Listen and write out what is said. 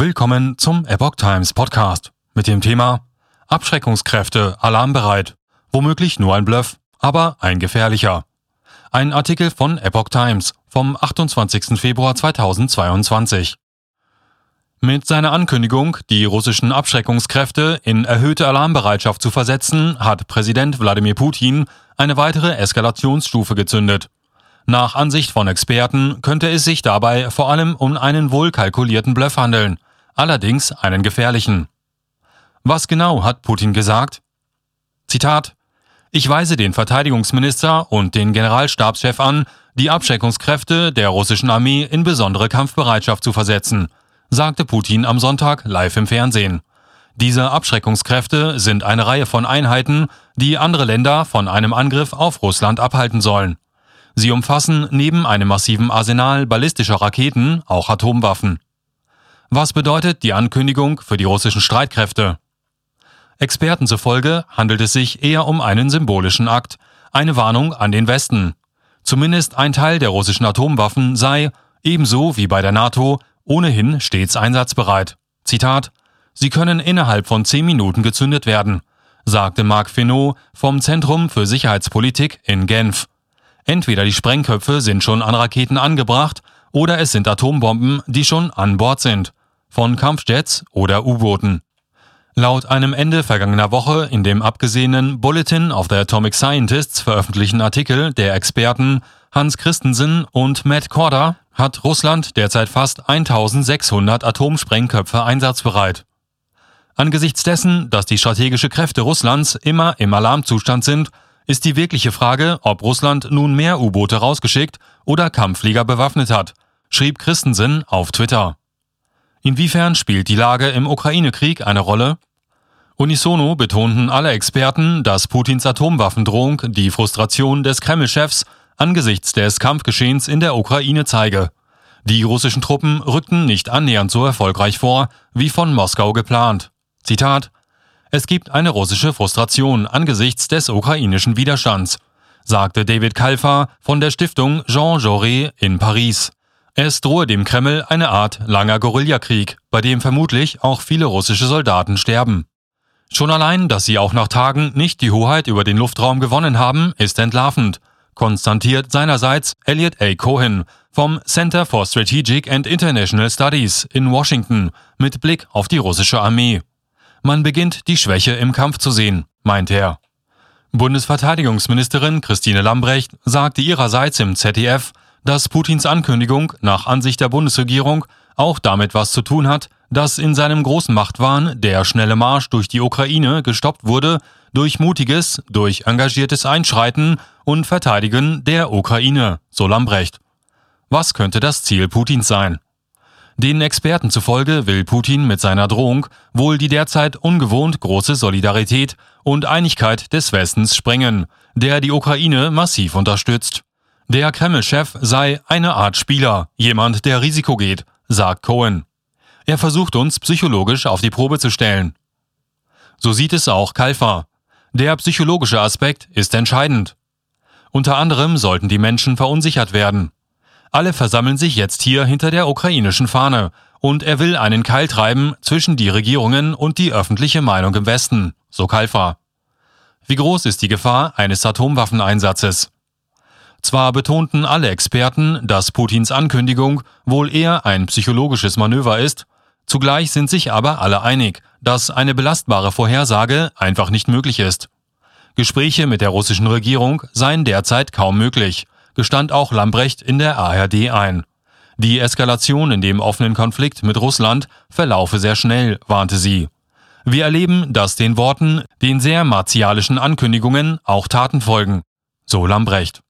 Willkommen zum Epoch Times Podcast mit dem Thema Abschreckungskräfte alarmbereit. Womöglich nur ein Bluff, aber ein gefährlicher. Ein Artikel von Epoch Times vom 28. Februar 2022. Mit seiner Ankündigung, die russischen Abschreckungskräfte in erhöhte Alarmbereitschaft zu versetzen, hat Präsident Wladimir Putin eine weitere Eskalationsstufe gezündet. Nach Ansicht von Experten könnte es sich dabei vor allem um einen wohlkalkulierten Bluff handeln, allerdings einen gefährlichen. Was genau hat Putin gesagt? Zitat Ich weise den Verteidigungsminister und den Generalstabschef an, die Abschreckungskräfte der russischen Armee in besondere Kampfbereitschaft zu versetzen, sagte Putin am Sonntag live im Fernsehen. Diese Abschreckungskräfte sind eine Reihe von Einheiten, die andere Länder von einem Angriff auf Russland abhalten sollen. Sie umfassen neben einem massiven Arsenal ballistischer Raketen auch Atomwaffen. Was bedeutet die Ankündigung für die russischen Streitkräfte? Experten zufolge handelt es sich eher um einen symbolischen Akt, eine Warnung an den Westen. Zumindest ein Teil der russischen Atomwaffen sei, ebenso wie bei der NATO, ohnehin stets einsatzbereit. Zitat Sie können innerhalb von zehn Minuten gezündet werden, sagte Marc Finot vom Zentrum für Sicherheitspolitik in Genf. Entweder die Sprengköpfe sind schon an Raketen angebracht oder es sind Atombomben, die schon an Bord sind, von Kampfjets oder U-Booten. Laut einem Ende vergangener Woche in dem abgesehenen Bulletin of the Atomic Scientists veröffentlichten Artikel der Experten Hans Christensen und Matt Korda hat Russland derzeit fast 1600 Atomsprengköpfe einsatzbereit. Angesichts dessen, dass die strategische Kräfte Russlands immer im Alarmzustand sind, ist die wirkliche Frage, ob Russland nun mehr U-Boote rausgeschickt oder Kampfflieger bewaffnet hat, schrieb Christensen auf Twitter. Inwiefern spielt die Lage im Ukraine-Krieg eine Rolle? Unisono betonten alle Experten, dass Putins Atomwaffendrohung die Frustration des Kreml-Chefs angesichts des Kampfgeschehens in der Ukraine zeige. Die russischen Truppen rückten nicht annähernd so erfolgreich vor, wie von Moskau geplant. Zitat es gibt eine russische Frustration angesichts des ukrainischen Widerstands, sagte David Kalfa von der Stiftung Jean Jaurès in Paris. Es drohe dem Kreml eine Art langer Guerillakrieg, bei dem vermutlich auch viele russische Soldaten sterben. Schon allein, dass sie auch nach Tagen nicht die Hoheit über den Luftraum gewonnen haben, ist entlarvend, konstatiert seinerseits Elliot A. Cohen vom Center for Strategic and International Studies in Washington mit Blick auf die russische Armee. Man beginnt die Schwäche im Kampf zu sehen, meint er. Bundesverteidigungsministerin Christine Lambrecht sagte ihrerseits im ZDF, dass Putins Ankündigung nach Ansicht der Bundesregierung auch damit was zu tun hat, dass in seinem großen Machtwahn der schnelle Marsch durch die Ukraine gestoppt wurde durch mutiges, durch engagiertes Einschreiten und Verteidigen der Ukraine, so Lambrecht. Was könnte das Ziel Putins sein? Den Experten zufolge will Putin mit seiner Drohung wohl die derzeit ungewohnt große Solidarität und Einigkeit des Westens sprengen, der die Ukraine massiv unterstützt. Der Kreml-Chef sei eine Art Spieler, jemand, der Risiko geht, sagt Cohen. Er versucht uns psychologisch auf die Probe zu stellen. So sieht es auch Kalfa. Der psychologische Aspekt ist entscheidend. Unter anderem sollten die Menschen verunsichert werden. Alle versammeln sich jetzt hier hinter der ukrainischen Fahne und er will einen Keil treiben zwischen die Regierungen und die öffentliche Meinung im Westen, so Kalfa. Wie groß ist die Gefahr eines Atomwaffeneinsatzes? Zwar betonten alle Experten, dass Putins Ankündigung wohl eher ein psychologisches Manöver ist, zugleich sind sich aber alle einig, dass eine belastbare Vorhersage einfach nicht möglich ist. Gespräche mit der russischen Regierung seien derzeit kaum möglich, gestand auch Lambrecht in der ARD ein. Die Eskalation in dem offenen Konflikt mit Russland verlaufe sehr schnell, warnte sie. Wir erleben, dass den Worten, den sehr martialischen Ankündigungen auch Taten folgen, so Lambrecht.